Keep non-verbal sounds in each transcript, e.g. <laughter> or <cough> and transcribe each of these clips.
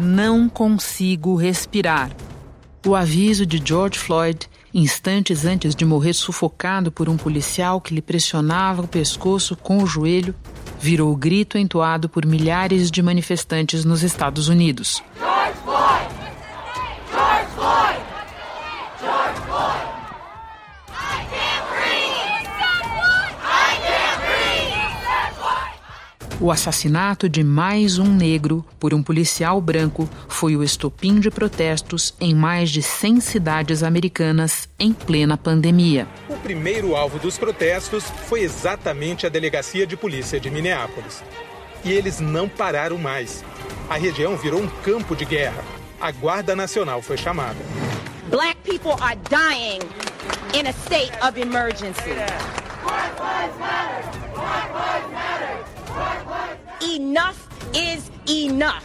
Não consigo respirar. O aviso de George Floyd, instantes antes de morrer sufocado por um policial que lhe pressionava o pescoço com o joelho, virou o grito entoado por milhares de manifestantes nos Estados Unidos. George Floyd! George Floyd! George Floyd! O assassinato de mais um negro por um policial branco foi o estopim de protestos em mais de 100 cidades americanas em plena pandemia. O primeiro alvo dos protestos foi exatamente a delegacia de polícia de Minneapolis. E eles não pararam mais. A região virou um campo de guerra. A Guarda Nacional foi chamada. Black people are dying in a state of emergency. Black lives matter. Black lives matter. Enough is enough.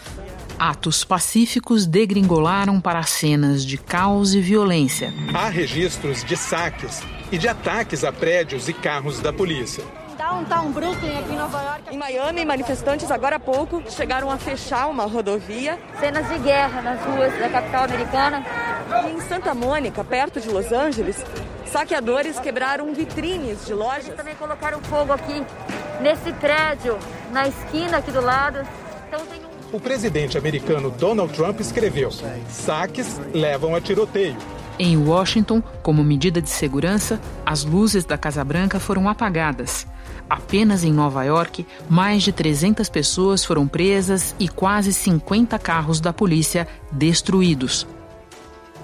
Atos pacíficos degringolaram para cenas de caos e violência. Há registros de saques e de ataques a prédios e carros da polícia. Downtown Brooklyn, aqui em Nova York. Em Miami, manifestantes agora há pouco chegaram a fechar uma rodovia. Cenas de guerra nas ruas da capital americana. E em Santa Mônica, perto de Los Angeles, saqueadores quebraram vitrines de lojas. Eles também colocaram fogo aqui nesse prédio, na esquina aqui do lado. Então tem um... O presidente americano Donald Trump escreveu: saques levam a tiroteio. Em Washington, como medida de segurança, as luzes da Casa Branca foram apagadas. Apenas em Nova York, mais de 300 pessoas foram presas e quase 50 carros da polícia destruídos.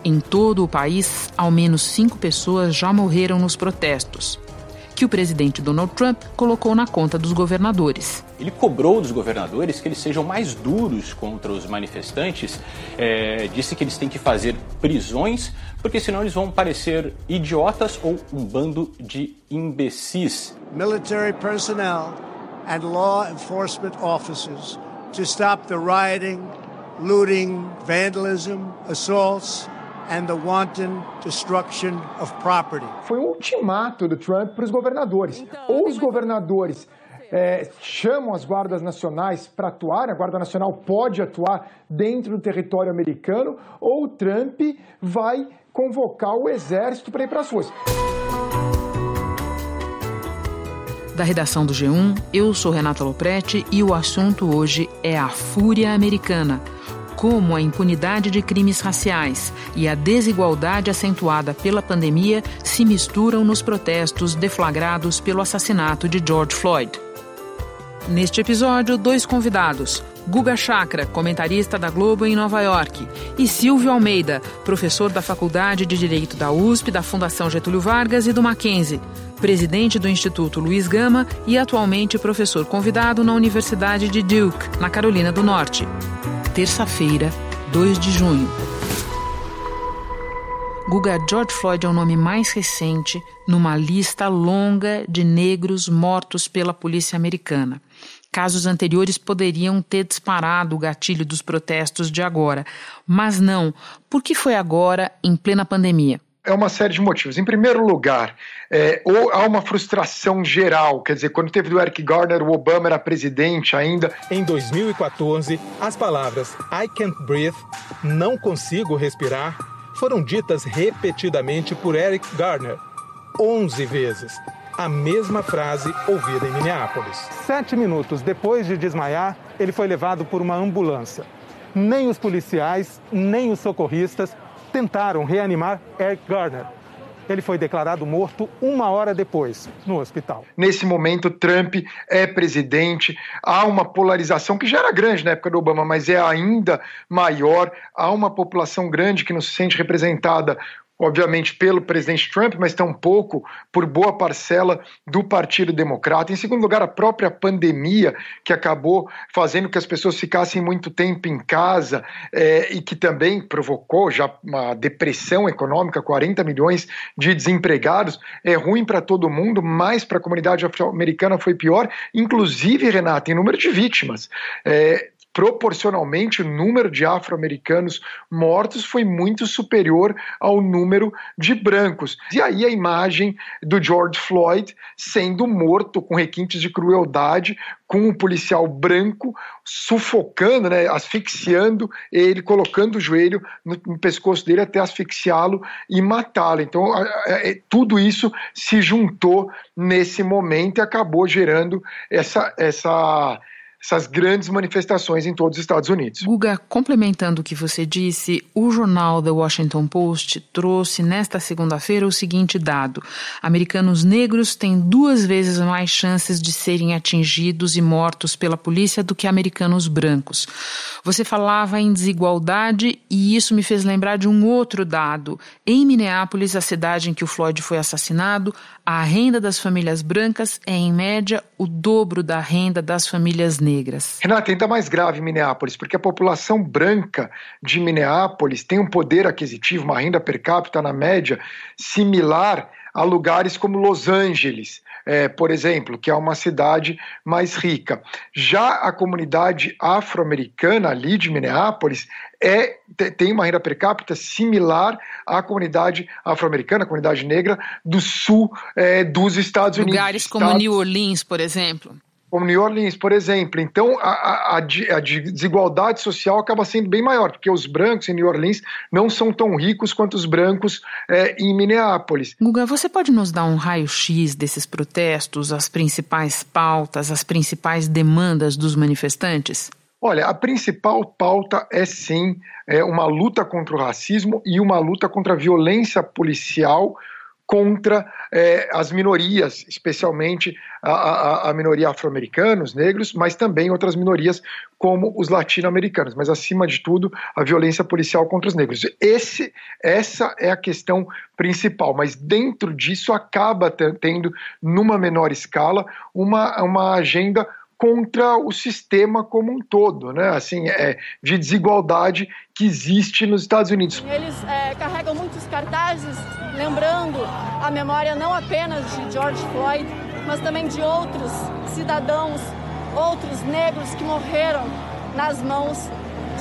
Em todo o país, ao menos cinco pessoas já morreram nos protestos que o presidente Donald Trump colocou na conta dos governadores. Ele cobrou dos governadores que eles sejam mais duros contra os manifestantes, é, disse que eles têm que fazer prisões, porque senão eles vão parecer idiotas ou um bando de imbecis. Military personnel and law enforcement officers to stop the rioting, looting, vandalism, assaults and the wanton destruction of property. Foi um ultimato do Trump para os governadores. Então, Ou os governadores é, chamam as guardas nacionais para atuar, a Guarda Nacional pode atuar dentro do território americano, ou o Trump vai convocar o exército para ir para as ruas. Da redação do G1, eu sou Renata Loprete e o assunto hoje é a fúria americana como a impunidade de crimes raciais e a desigualdade acentuada pela pandemia se misturam nos protestos deflagrados pelo assassinato de George Floyd. Neste episódio, dois convidados. Guga Chakra, comentarista da Globo em Nova York, e Silvio Almeida, professor da Faculdade de Direito da USP, da Fundação Getúlio Vargas e do Mackenzie, presidente do Instituto Luiz Gama e atualmente professor convidado na Universidade de Duke, na Carolina do Norte terça-feira, 2 de junho. Guga George Floyd é o nome mais recente numa lista longa de negros mortos pela polícia americana. Casos anteriores poderiam ter disparado o gatilho dos protestos de agora, mas não. Por que foi agora, em plena pandemia? É uma série de motivos. Em primeiro lugar, é, ou há uma frustração geral, quer dizer, quando teve do Eric Garner, o Obama era presidente ainda. Em 2014, as palavras I can't breathe, não consigo respirar, foram ditas repetidamente por Eric Garner, 11 vezes. A mesma frase ouvida em Minneapolis. Sete minutos depois de desmaiar, ele foi levado por uma ambulância. Nem os policiais, nem os socorristas tentaram reanimar Eric Garner. Ele foi declarado morto uma hora depois, no hospital. Nesse momento, Trump é presidente. Há uma polarização que já era grande na época do Obama, mas é ainda maior. Há uma população grande que não se sente representada obviamente pelo presidente Trump, mas tampouco por boa parcela do Partido Democrata. Em segundo lugar, a própria pandemia, que acabou fazendo que as pessoas ficassem muito tempo em casa é, e que também provocou já uma depressão econômica, 40 milhões de desempregados, é ruim para todo mundo, mas para a comunidade afro-americana foi pior, inclusive, Renata, em número de vítimas. É, proporcionalmente o número de afro-americanos mortos foi muito superior ao número de brancos. E aí a imagem do George Floyd sendo morto com requintes de crueldade, com um policial branco sufocando, né, asfixiando ele, colocando o joelho no, no pescoço dele até asfixiá-lo e matá-lo. Então, é, tudo isso se juntou nesse momento e acabou gerando essa, essa essas grandes manifestações em todos os Estados Unidos. Guga, complementando o que você disse, o jornal The Washington Post trouxe nesta segunda-feira o seguinte dado: americanos negros têm duas vezes mais chances de serem atingidos e mortos pela polícia do que americanos brancos. Você falava em desigualdade e isso me fez lembrar de um outro dado. Em Minneapolis, a cidade em que o Floyd foi assassinado, a renda das famílias brancas é, em média, o dobro da renda das famílias negras. Renata, ainda mais grave em Minneapolis, porque a população branca de Minneapolis tem um poder aquisitivo, uma renda per capita na média similar a lugares como Los Angeles, é, por exemplo, que é uma cidade mais rica. Já a comunidade afro-americana ali de Minneapolis é, tem uma renda per capita similar à comunidade afro-americana, comunidade negra do sul é, dos Estados Lugares Unidos. Lugares como Estados... New Orleans, por exemplo como New Orleans, por exemplo. Então, a, a, a, desigualdade social acaba sendo bem maior, porque os brancos em New Orleans não são tão ricos quanto os brancos é, em Minneapolis. Guga, você pode nos dar um raio-x desses protestos, as principais pautas, as principais demandas dos manifestantes? Olha, a principal pauta é sim é uma luta contra o racismo e uma luta contra a violência policial contra é, as minorias, especialmente a, a, a minoria afro-americanos, negros, mas também outras minorias como os latino-americanos, mas acima de tudo a violência policial contra os negros. Esse, essa é a questão principal, mas dentro disso acaba tendo, numa menor escala, uma, uma agenda contra o sistema como um todo, né? Assim, é, de desigualdade que existe nos Estados Unidos. Eles é, carregam muitos cartazes lembrando a memória não apenas de George Floyd, mas também de outros cidadãos, outros negros que morreram nas mãos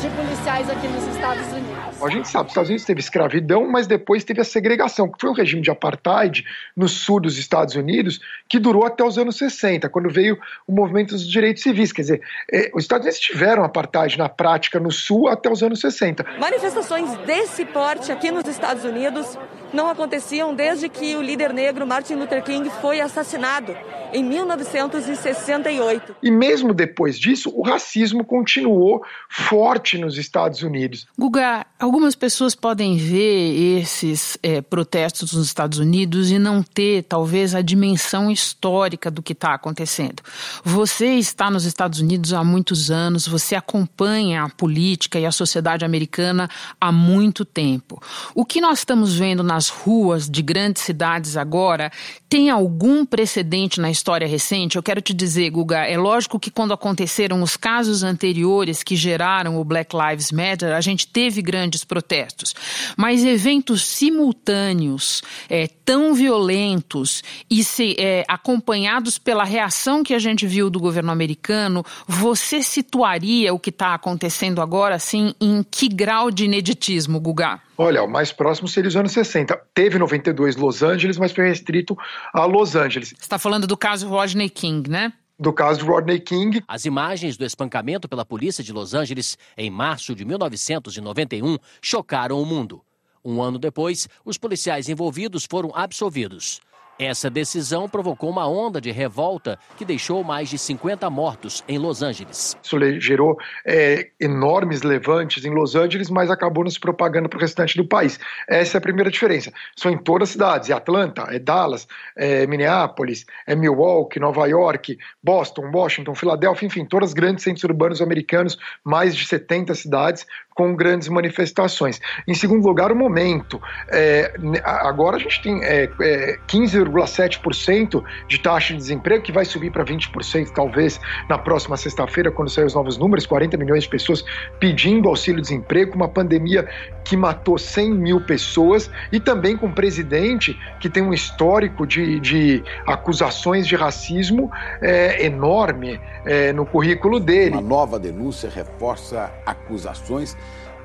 de policiais aqui nos Estados Unidos. A gente sabe, os Estados Unidos teve escravidão, mas depois teve a segregação, que foi um regime de apartheid no sul dos Estados Unidos, que durou até os anos 60, quando veio o movimento dos direitos civis. Quer dizer, eh, os Estados Unidos tiveram apartheid na prática no sul até os anos 60. Manifestações desse porte aqui nos Estados Unidos não aconteciam desde que o líder negro Martin Luther King foi assassinado em 1968. E mesmo depois disso, o racismo continuou forte nos Estados Unidos. Guga, algumas pessoas podem ver esses é, protestos nos Estados Unidos e não ter, talvez, a dimensão histórica do que está acontecendo. Você está nos Estados Unidos há muitos anos, você acompanha a política e a sociedade americana há muito tempo. O que nós estamos vendo nas ruas de grandes cidades agora tem algum precedente na história recente? Eu quero te dizer, Guga, é lógico que quando aconteceram os casos anteriores que geraram o Black Lives Matter, a gente teve grandes protestos. Mas eventos simultâneos, é, tão violentos e se, é, acompanhados pela reação que a gente viu do governo americano, você situaria o que está acontecendo agora, assim, em que grau de ineditismo, Guga? Olha, o mais próximo seria os anos 60. Teve 92 Los Angeles, mas foi restrito a Los Angeles. Você está falando do caso Rodney King, né? do caso de Rodney King. As imagens do espancamento pela polícia de Los Angeles em março de 1991 chocaram o mundo. Um ano depois, os policiais envolvidos foram absolvidos. Essa decisão provocou uma onda de revolta que deixou mais de 50 mortos em Los Angeles. Isso gerou é, enormes levantes em Los Angeles, mas acabou nos propagando para o restante do país. Essa é a primeira diferença. São em todas as cidades: é Atlanta, é Dallas, é Minneapolis, é Milwaukee, Nova York, Boston, Washington, Filadélfia, enfim, todos os grandes centros urbanos americanos, mais de 70 cidades, com grandes manifestações. Em segundo lugar, o momento. É, agora a gente tem é, é, 15,7% de taxa de desemprego, que vai subir para 20% talvez na próxima sexta-feira, quando sair os novos números, 40 milhões de pessoas pedindo auxílio-desemprego, uma pandemia que matou 100 mil pessoas e também com um presidente que tem um histórico de, de acusações de racismo é, enorme é, no currículo dele. Uma nova denúncia reforça acusações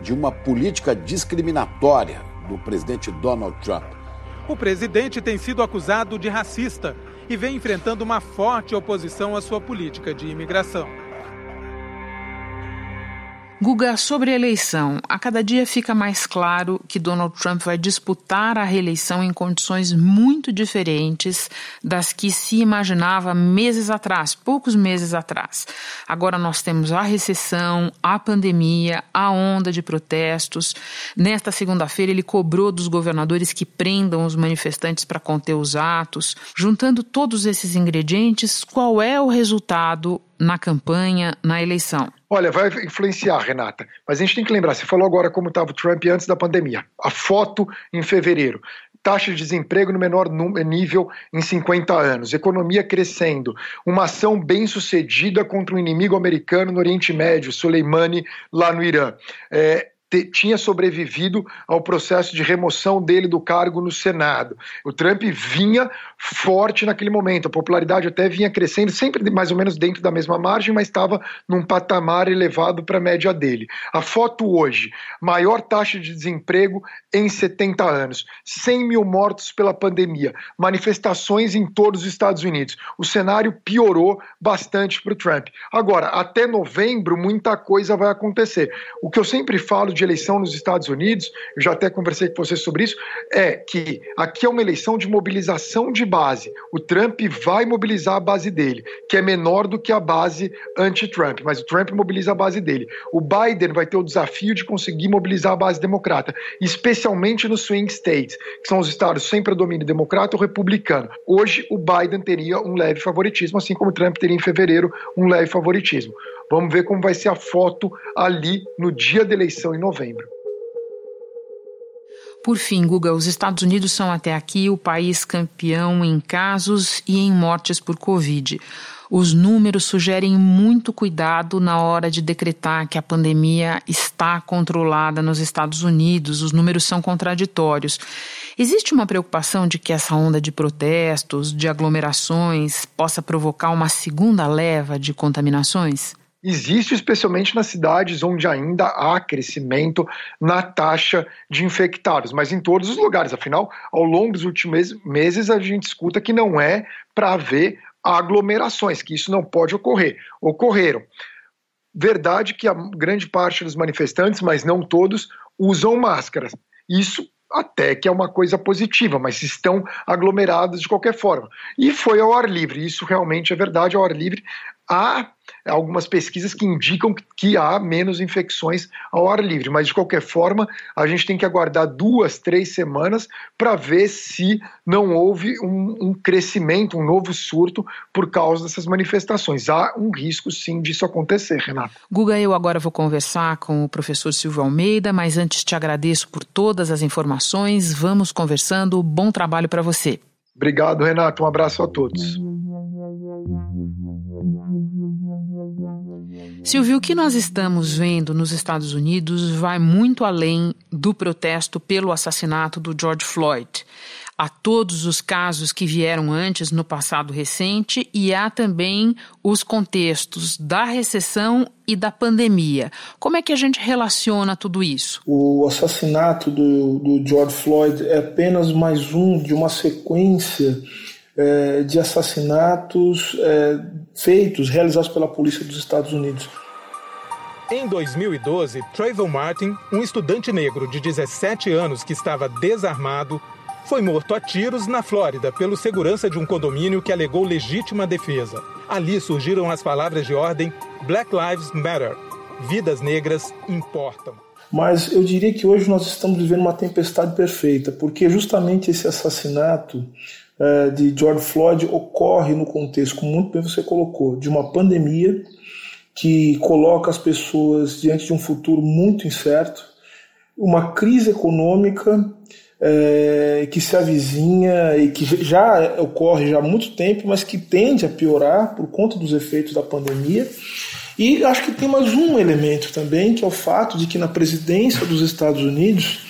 de uma política discriminatória do presidente Donald Trump. O presidente tem sido acusado de racista e vem enfrentando uma forte oposição à sua política de imigração. Guga, sobre a eleição, a cada dia fica mais claro que Donald Trump vai disputar a reeleição em condições muito diferentes das que se imaginava meses atrás, poucos meses atrás. Agora nós temos a recessão, a pandemia, a onda de protestos. Nesta segunda-feira, ele cobrou dos governadores que prendam os manifestantes para conter os atos. Juntando todos esses ingredientes, qual é o resultado na campanha, na eleição? Olha, vai influenciar, Renata. Mas a gente tem que lembrar, você falou agora como estava o Trump antes da pandemia. A foto em fevereiro. Taxa de desemprego no menor nível em 50 anos, economia crescendo, uma ação bem sucedida contra um inimigo americano no Oriente Médio, Soleimani, lá no Irã. É, tinha sobrevivido ao processo de remoção dele do cargo no Senado. O Trump vinha forte naquele momento, a popularidade até vinha crescendo, sempre mais ou menos dentro da mesma margem, mas estava num patamar elevado para a média dele. A foto hoje, maior taxa de desemprego em 70 anos, 100 mil mortos pela pandemia, manifestações em todos os Estados Unidos. O cenário piorou bastante para o Trump. Agora, até novembro, muita coisa vai acontecer. O que eu sempre falo de eleição nos Estados Unidos, eu já até conversei com você sobre isso, é que aqui é uma eleição de mobilização de base. O Trump vai mobilizar a base dele, que é menor do que a base anti-Trump, mas o Trump mobiliza a base dele. O Biden vai ter o desafio de conseguir mobilizar a base democrata, especialmente nos swing states, que são os estados sem predomínio democrata ou republicano. Hoje, o Biden teria um leve favoritismo, assim como o Trump teria em fevereiro um leve favoritismo. Vamos ver como vai ser a foto ali no dia da eleição em novembro. Por fim, Guga, os Estados Unidos são até aqui o país campeão em casos e em mortes por Covid. Os números sugerem muito cuidado na hora de decretar que a pandemia está controlada nos Estados Unidos, os números são contraditórios. Existe uma preocupação de que essa onda de protestos, de aglomerações, possa provocar uma segunda leva de contaminações? Existe especialmente nas cidades onde ainda há crescimento na taxa de infectados, mas em todos os lugares. Afinal, ao longo dos últimos meses, a gente escuta que não é para haver aglomerações, que isso não pode ocorrer. Ocorreram. Verdade que a grande parte dos manifestantes, mas não todos, usam máscaras. Isso até que é uma coisa positiva, mas estão aglomerados de qualquer forma. E foi ao ar livre, isso realmente é verdade, ao ar livre há algumas pesquisas que indicam que há menos infecções ao ar livre, mas de qualquer forma a gente tem que aguardar duas, três semanas para ver se não houve um, um, crescimento, um novo surto por causa dessas manifestações. Há um risco sim disso acontecer, Renato. Guga, eu agora vou conversar com o professor Silvio Almeida, mas antes te agradeço por todas as informações. Vamos conversando. Bom trabalho para você. Obrigado, Renato. Um abraço a todos. <laughs> Silvio, o que nós estamos vendo nos Estados Unidos vai muito além do protesto pelo assassinato do George Floyd. Há todos os casos que vieram antes no passado recente e há também os contextos da recessão e da pandemia. Como é que a gente relaciona tudo isso? O assassinato do, do George Floyd é apenas mais um de uma sequência é, de assassinatos é, feitos, realizados pela polícia dos Estados Unidos. Em 2012, Trayvon Martin, um estudante negro de 17 anos que estava desarmado, foi morto a tiros na Flórida pelo segurança de um condomínio que alegou legítima defesa. Ali surgiram as palavras de ordem Black Lives Matter. Vidas negras importam. Mas eu diria que hoje nós estamos vivendo uma tempestade perfeita, porque justamente esse assassinato uh, de George Floyd ocorre no contexto, como muito bem você colocou, de uma pandemia que coloca as pessoas diante de um futuro muito incerto, uma crise econômica é, que se avizinha e que já ocorre já há muito tempo, mas que tende a piorar por conta dos efeitos da pandemia. E acho que tem mais um elemento também, que é o fato de que na presidência dos Estados Unidos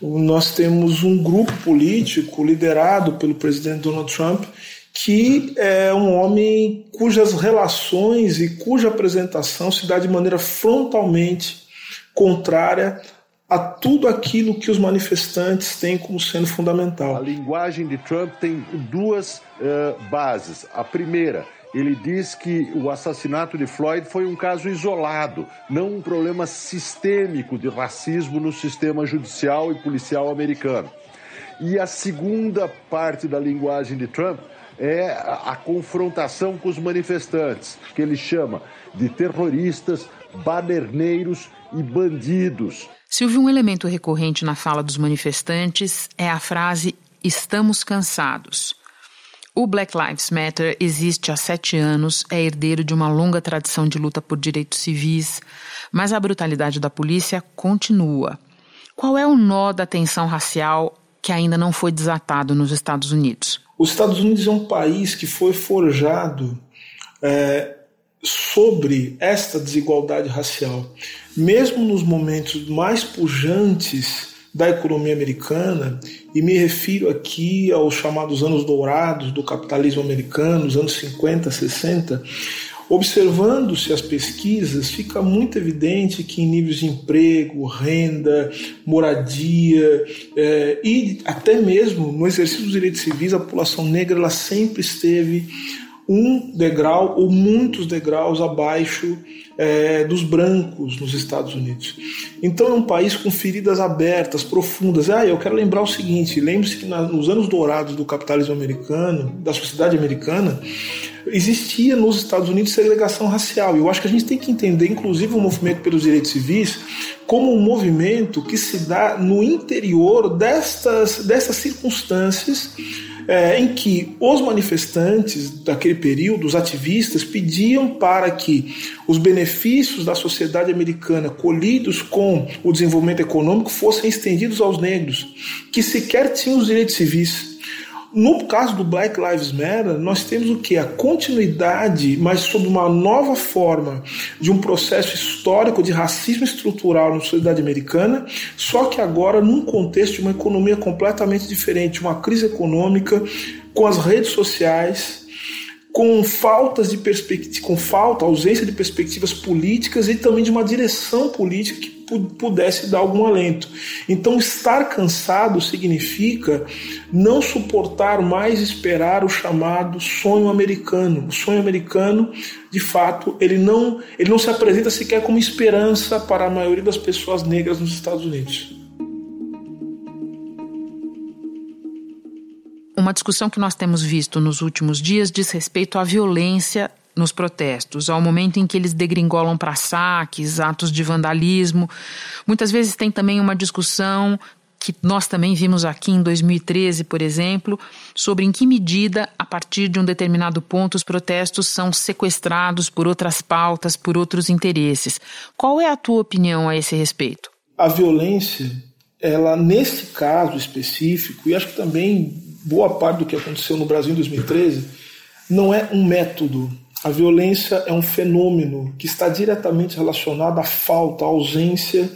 nós temos um grupo político liderado pelo presidente Donald Trump que é um homem cujas relações e cuja apresentação se dá de maneira frontalmente contrária a tudo aquilo que os manifestantes têm como sendo fundamental. A linguagem de Trump tem duas uh, bases. A primeira, ele diz que o assassinato de Floyd foi um caso isolado, não um problema sistêmico de racismo no sistema judicial e policial americano. E a segunda parte da linguagem de Trump é a, confrontação com os manifestantes, que ele chama de terroristas, baderneiros e bandidos. Silvio, um elemento recorrente na fala dos manifestantes é a frase estamos cansados. O Black Lives Matter existe há sete anos, é herdeiro de uma longa tradição de luta por direitos civis, mas a brutalidade da polícia continua. Qual é o nó da tensão racial que ainda não foi desatado nos Estados Unidos? Os Estados Unidos é um país que foi forjado é, sobre esta desigualdade racial. Mesmo nos momentos mais pujantes da economia americana, e me refiro aqui aos chamados anos dourados do capitalismo americano, os anos 50, 60, Observando-se as pesquisas, fica muito evidente que em níveis de emprego, renda, moradia é, e até mesmo no exercício dos direitos civis, a população negra ela sempre esteve um degrau ou muitos degraus abaixo é, dos brancos nos Estados Unidos. Então é um país com feridas abertas, profundas. Ah, eu quero lembrar o seguinte: lembre-se que nos anos dourados do capitalismo americano, da sociedade americana, existia nos Estados Unidos segregação racial. Eu acho que a gente tem que entender, inclusive, o movimento pelos direitos civis como um movimento que se dá no interior destas, dessas circunstâncias é, em que os manifestantes daquele período, os ativistas, pediam para que os benefícios da sociedade americana colhidos com o desenvolvimento econômico fossem estendidos aos negros, que sequer tinham os direitos civis. No caso do Black Lives Matter, nós temos o que? A continuidade, mas sob uma nova forma, de um processo histórico de racismo estrutural na sociedade americana, só que agora num contexto de uma economia completamente diferente, uma crise econômica, com as redes sociais, com faltas de perspectiva, com falta, ausência de perspectivas políticas e também de uma direção política que pudesse dar algum alento. Então, estar cansado significa não suportar mais esperar o chamado sonho americano. O sonho americano, de fato, ele não, ele não se apresenta sequer como esperança para a maioria das pessoas negras nos Estados Unidos. Uma discussão que nós temos visto nos últimos dias diz respeito à violência nos protestos, ao momento em que eles degringolam para saques, atos de vandalismo. Muitas vezes tem também uma discussão que nós também vimos aqui em 2013, por exemplo, sobre em que medida, a partir de um determinado ponto, os protestos são sequestrados por outras pautas, por outros interesses. Qual é a tua opinião a esse respeito? A violência, ela nesse caso específico, e acho que também boa parte do que aconteceu no Brasil em 2013, não é um método, a violência é um fenômeno que está diretamente relacionado à falta, à ausência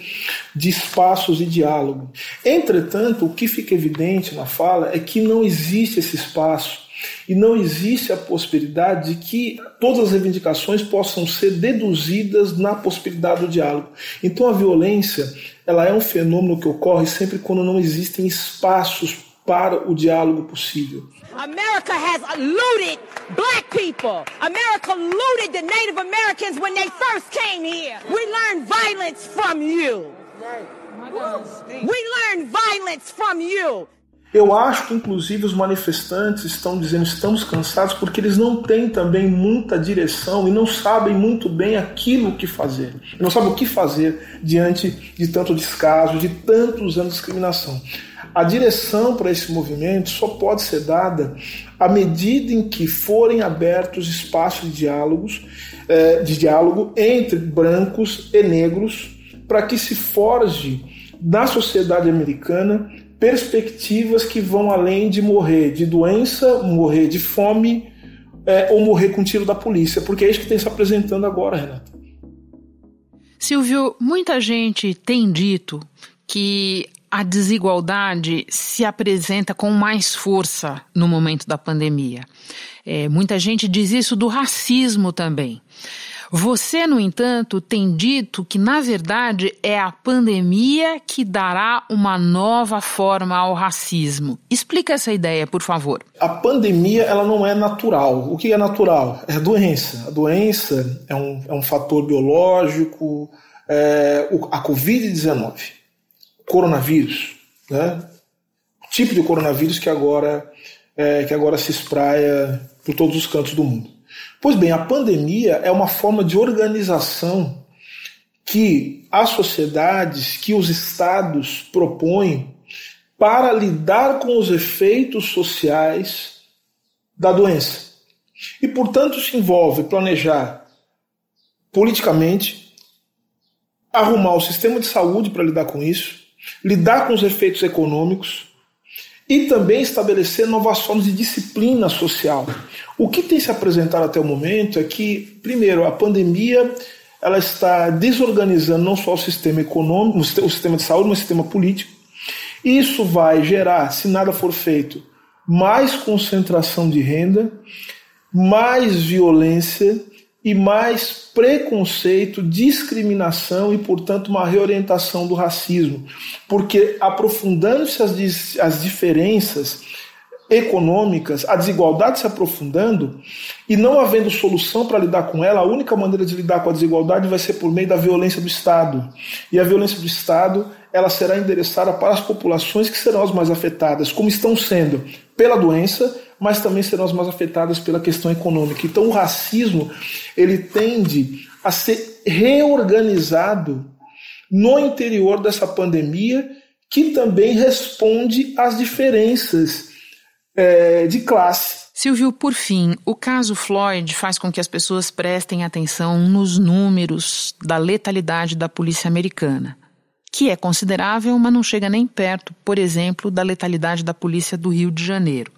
de espaços de diálogo. Entretanto, o que fica evidente na fala é que não existe esse espaço e não existe a possibilidade de que todas as reivindicações possam ser deduzidas na possibilidade do diálogo. Então a violência, ela é um fenômeno que ocorre sempre quando não existem espaços para o diálogo possível. America has looted black people. America looted the Native Americans when they first came here. We learned violence from you. We learned violence from you. Eu acho que, inclusive, os manifestantes estão dizendo estamos cansados porque eles não têm também muita direção e não sabem muito bem aquilo que fazer. Não sabem o que fazer diante de tanto descaso, de tantos anos de discriminação. A direção para esse movimento só pode ser dada à medida em que forem abertos espaços de diálogos, eh, de diálogo entre brancos e negros, para que se forge na sociedade americana perspectivas que vão além de morrer de doença, morrer de fome é, ou morrer com tiro da polícia, porque é isso que tem se apresentando agora, Renato. Silvio, muita gente tem dito que a desigualdade se apresenta com mais força no momento da pandemia. É, muita gente diz isso do racismo também. Você, no entanto, tem dito que, na verdade, é a pandemia que dará uma nova forma ao racismo. Explica essa ideia, por favor. A pandemia ela não é natural. O que é natural? É a doença. A doença é um, é um fator biológico. É, a Covid-19, coronavírus, né? o tipo de coronavírus que agora, é, que agora se espraia por todos os cantos do mundo. Pois bem, a pandemia é uma forma de organização que as sociedades, que os estados propõem para lidar com os efeitos sociais da doença. E, portanto, se envolve planejar politicamente, arrumar o sistema de saúde para lidar com isso, lidar com os efeitos econômicos, e também estabelecer novas formas de disciplina social. O que tem se apresentado até o momento é que, primeiro, a pandemia ela está desorganizando não só o sistema econômico, o sistema de saúde, mas o sistema político. Isso vai gerar, se nada for feito, mais concentração de renda, mais violência e mais preconceito, discriminação e, portanto, uma reorientação do racismo. Porque aprofundando-se as, as diferenças econômicas, a desigualdade se aprofundando e não havendo solução para lidar com ela, a única maneira de lidar com a desigualdade vai ser por meio da violência do Estado. E a violência do Estado ela será endereçada para as populações que serão as mais afetadas, como estão sendo pela doença, mas também serão as mais afetadas pela questão econômica. Então o racismo ele tende a ser reorganizado no interior dessa pandemia, que também responde às diferenças é, de classe. Silvio, por fim, o caso Floyd faz com que as pessoas prestem atenção nos números da letalidade da polícia americana, que é considerável, mas não chega nem perto, por exemplo, da letalidade da polícia do Rio de Janeiro.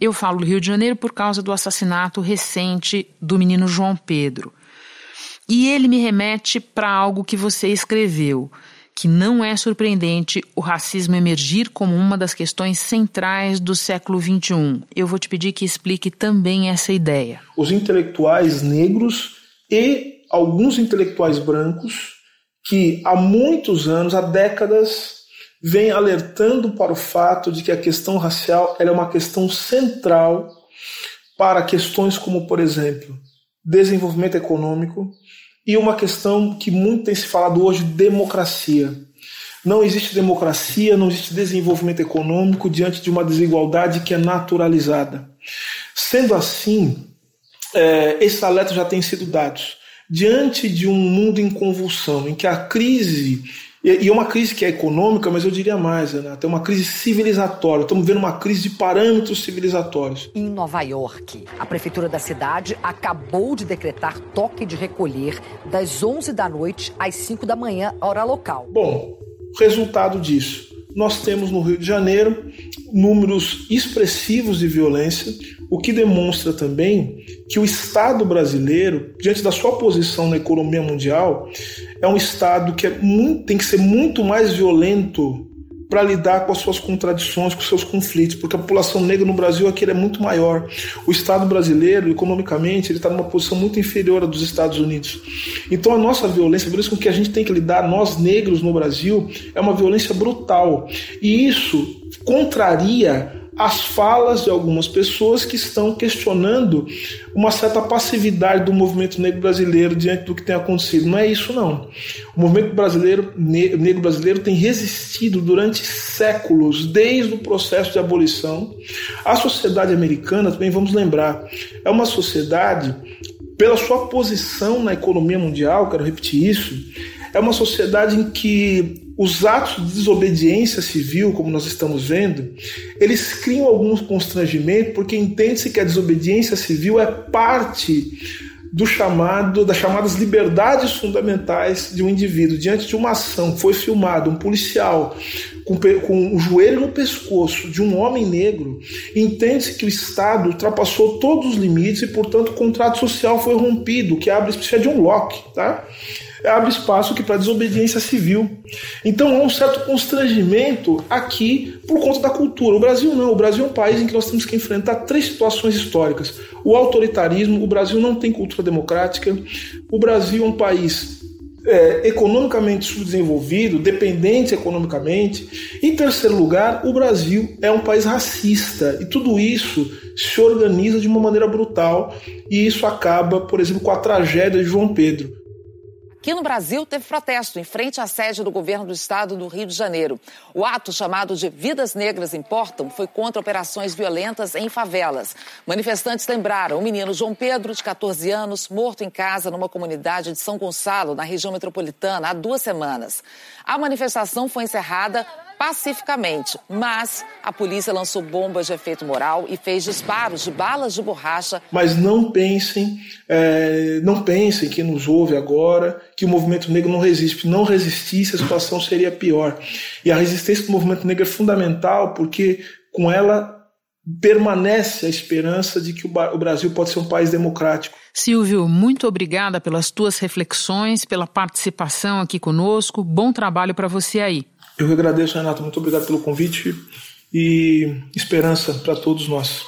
Eu falo do Rio de Janeiro por causa do assassinato recente do menino João Pedro. E ele me remete para algo que você escreveu, que não é surpreendente o racismo emergir como uma das questões centrais do século XXI. Eu vou te pedir que explique também essa ideia. Os intelectuais negros e alguns intelectuais brancos que há muitos anos, há décadas, vem alertando para o fato de que a questão racial é uma questão central para questões como, por exemplo, desenvolvimento econômico e uma questão que muito tem se falado hoje, democracia. Não existe democracia, não existe desenvolvimento econômico diante de uma desigualdade que é naturalizada. Sendo assim, é, esses alertas já têm sido dados. Diante de um mundo em convulsão, em que a crise e, é uma crise que é econômica, mas eu diria mais, Renato, é uma crise civilizatória. Estamos vendo uma crise de parâmetros civilizatórios. Em Nova York, a prefeitura da cidade acabou de decretar toque de recolher das 11 da noite às 5 da manhã, hora local. Bom, resultado disso. Nós temos no Rio de Janeiro números expressivos de violência, o que demonstra também que o Estado brasileiro, diante da sua posição na economia mundial, é um Estado que é muito, tem que ser muito mais violento para lidar com as suas contradições, com os seus conflitos, porque a população negra no Brasil aqui é muito maior. O Estado brasileiro, economicamente, ele está numa posição muito inferior à dos Estados Unidos. Então a nossa violência, a violência com que a gente tem que lidar, nós negros no Brasil, é uma violência brutal. E isso contraria as falas de algumas pessoas que estão questionando uma certa passividade do movimento negro brasileiro diante do que tem acontecido. Não é isso, não. O movimento brasileiro, negro brasileiro tem resistido durante séculos, desde o processo de abolição. A sociedade americana, também vamos lembrar, é uma sociedade, pela sua posição na economia mundial, quero repetir isso, é uma sociedade em que os atos de desobediência civil, como nós estamos vendo, eles criam algum constrangimento porque entende-se que a desobediência civil é parte do chamado das chamadas liberdades fundamentais de um indivíduo. Diante de uma ação que foi filmada um policial com, com o joelho no pescoço de um homem negro entende-se que o Estado ultrapassou todos os limites e portanto o contrato social foi rompido que abre isso é de um Locke tá abre espaço aqui para desobediência civil. Então há um certo constrangimento aqui por conta da cultura. O Brasil não. O Brasil é um país em que nós temos que enfrentar três situações históricas: o autoritarismo, o Brasil não tem cultura democrática, o Brasil é um país é, economicamente subdesenvolvido, dependente economicamente. Em terceiro lugar, o Brasil é um país racista e tudo isso se organiza de uma maneira brutal e isso acaba, por exemplo, com a tragédia de João Pedro. Aqui no Brasil, teve protesto em frente à sede do governo do estado do Rio de Janeiro. O ato, chamado de Vidas Negras Importam, foi contra operações violentas em favelas. Manifestantes lembraram o menino João Pedro, de 14 anos, morto em casa numa comunidade de São Gonçalo, na região metropolitana, há duas semanas. A manifestação foi encerrada pacificamente, mas a polícia lançou bombas de efeito moral e fez disparos de balas de borracha. Mas não pensem, é, não pensem que nos ouve agora que o movimento negro não resiste. Não resistisse, a situação seria pior. E a resistência do movimento negro é fundamental porque com ela permanece a esperança de que o Brasil pode ser um país democrático. Silvio, muito obrigada pelas tuas reflexões, pela participação aqui conosco. Bom trabalho para você aí. Eu agradeço, Renato. Muito obrigado pelo convite e esperança para todos nós.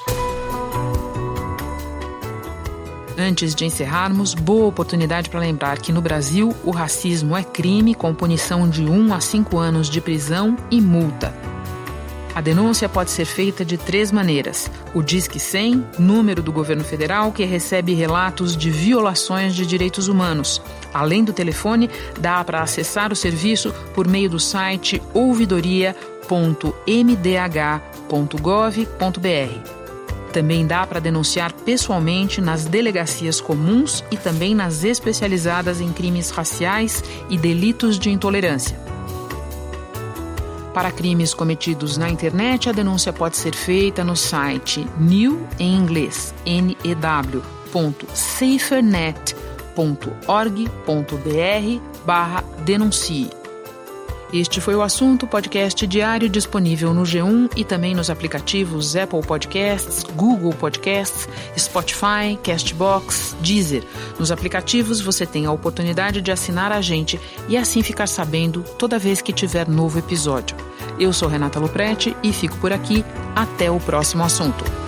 Antes de encerrarmos, boa oportunidade para lembrar que no Brasil o racismo é crime com punição de 1 a 5 anos de prisão e multa. A denúncia pode ser feita de três maneiras: o Disque 100, número do governo federal que recebe relatos de violações de direitos humanos. Além do telefone, dá para acessar o serviço por meio do site ouvidoria.mdh.gov.br. Também dá para denunciar pessoalmente nas delegacias comuns e também nas especializadas em crimes raciais e delitos de intolerância. Para crimes cometidos na internet, a denúncia pode ser feita no site new em inglês, new.safernet.org.br barra denuncie. Este foi o assunto podcast diário disponível no G1 e também nos aplicativos Apple Podcasts, Google Podcasts, Spotify, Castbox, Deezer. Nos aplicativos você tem a oportunidade de assinar a gente e assim ficar sabendo toda vez que tiver novo episódio. Eu sou Renata Loprete e fico por aqui. Até o próximo assunto.